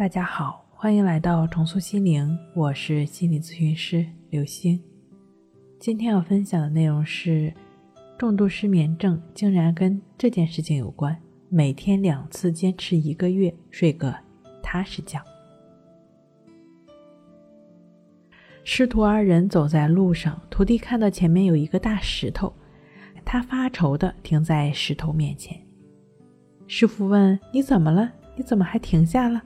大家好，欢迎来到重塑心灵，我是心理咨询师刘星。今天要分享的内容是，重度失眠症竟然跟这件事情有关。每天两次，坚持一个月，睡个踏实觉。师徒二人走在路上，徒弟看到前面有一个大石头，他发愁的停在石头面前。师傅问：“你怎么了？你怎么还停下了？”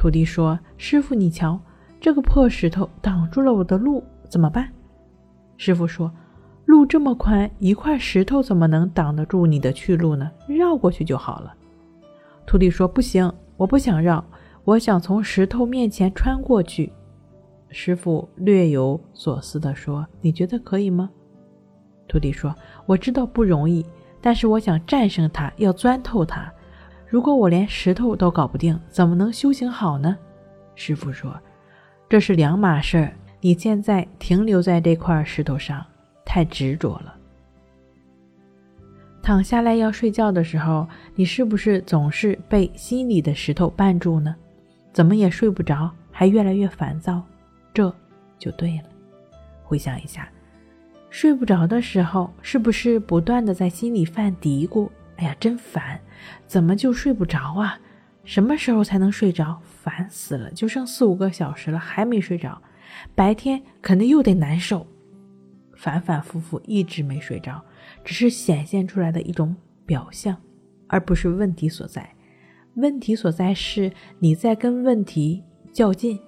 徒弟说：“师傅，你瞧，这个破石头挡住了我的路，怎么办？”师傅说：“路这么宽，一块石头怎么能挡得住你的去路呢？绕过去就好了。”徒弟说：“不行，我不想绕，我想从石头面前穿过去。”师傅略有所思地说：“你觉得可以吗？”徒弟说：“我知道不容易，但是我想战胜它，要钻透它。”如果我连石头都搞不定，怎么能修行好呢？师傅说：“这是两码事儿。你现在停留在这块石头上，太执着了。躺下来要睡觉的时候，你是不是总是被心里的石头绊住呢？怎么也睡不着，还越来越烦躁？这就对了。回想一下，睡不着的时候，是不是不断的在心里犯嘀咕？”哎呀，真烦！怎么就睡不着啊？什么时候才能睡着？烦死了！就剩四五个小时了，还没睡着。白天肯定又得难受，反反复复一直没睡着，只是显现出来的一种表象，而不是问题所在。问题所在是你在跟问题较劲，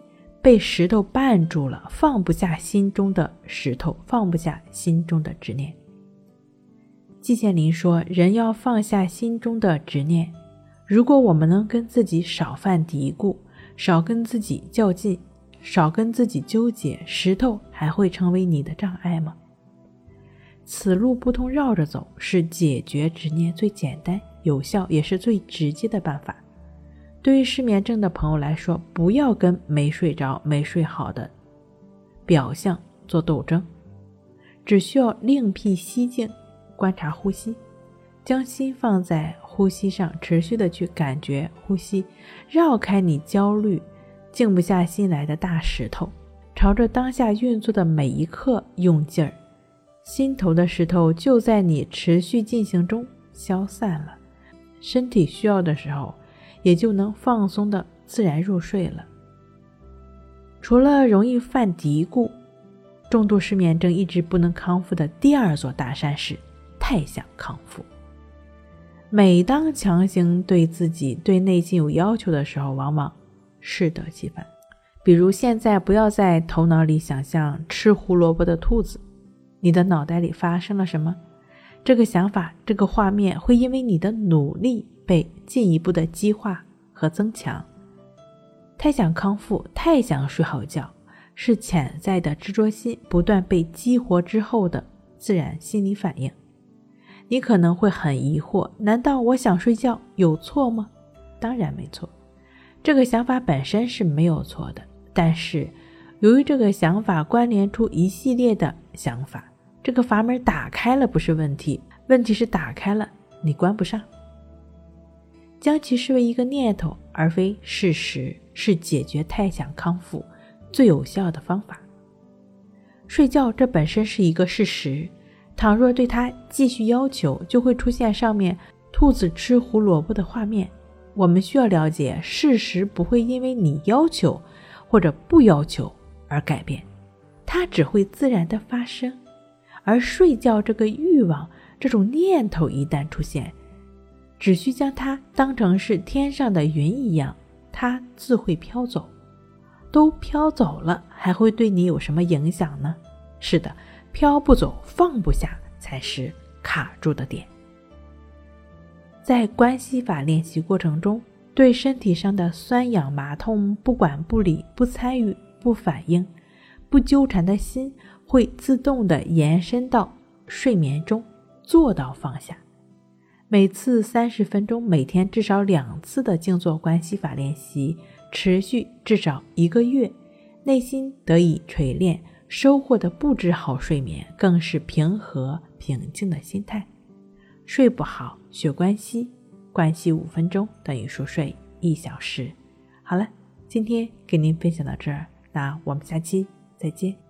被石头绊住了，放不下心中的石头，放不下心中的执念。季羡林说：“人要放下心中的执念。如果我们能跟自己少犯嘀咕，少跟自己较劲，少跟自己纠结，石头还会成为你的障碍吗？此路不通，绕着走，是解决执念最简单、有效也是最直接的办法。对于失眠症的朋友来说，不要跟没睡着、没睡好的表象做斗争，只需要另辟蹊径。”观察呼吸，将心放在呼吸上，持续的去感觉呼吸，绕开你焦虑、静不下心来的大石头，朝着当下运作的每一刻用劲儿，心头的石头就在你持续进行中消散了，身体需要的时候，也就能放松的自然入睡了。除了容易犯嘀咕，重度失眠症一直不能康复的第二座大山是。太想康复。每当强行对自己、对内心有要求的时候，往往适得其反。比如，现在不要在头脑里想象吃胡萝卜的兔子，你的脑袋里发生了什么？这个想法、这个画面会因为你的努力被进一步的激化和增强。太想康复，太想睡好觉，是潜在的执着心不断被激活之后的自然心理反应。你可能会很疑惑，难道我想睡觉有错吗？当然没错，这个想法本身是没有错的。但是，由于这个想法关联出一系列的想法，这个阀门打开了不是问题，问题是打开了你关不上。将其视为一个念头而非事实，是解决太想康复最有效的方法。睡觉这本身是一个事实。倘若对他继续要求，就会出现上面兔子吃胡萝卜的画面。我们需要了解，事实不会因为你要求或者不要求而改变，它只会自然的发生。而睡觉这个欲望、这种念头一旦出现，只需将它当成是天上的云一样，它自会飘走。都飘走了，还会对你有什么影响呢？是的。飘不走、放不下，才是卡住的点。在关系法练习过程中，对身体上的酸痒麻痛不管不理、不参与、不反应、不纠缠的心，会自动的延伸到睡眠中，做到放下。每次三十分钟，每天至少两次的静坐关系法练习，持续至少一个月，内心得以锤炼。收获的不止好睡眠，更是平和平静的心态。睡不好学关系，关系五分钟等于熟睡一小时。好了，今天给您分享到这儿，那我们下期再见。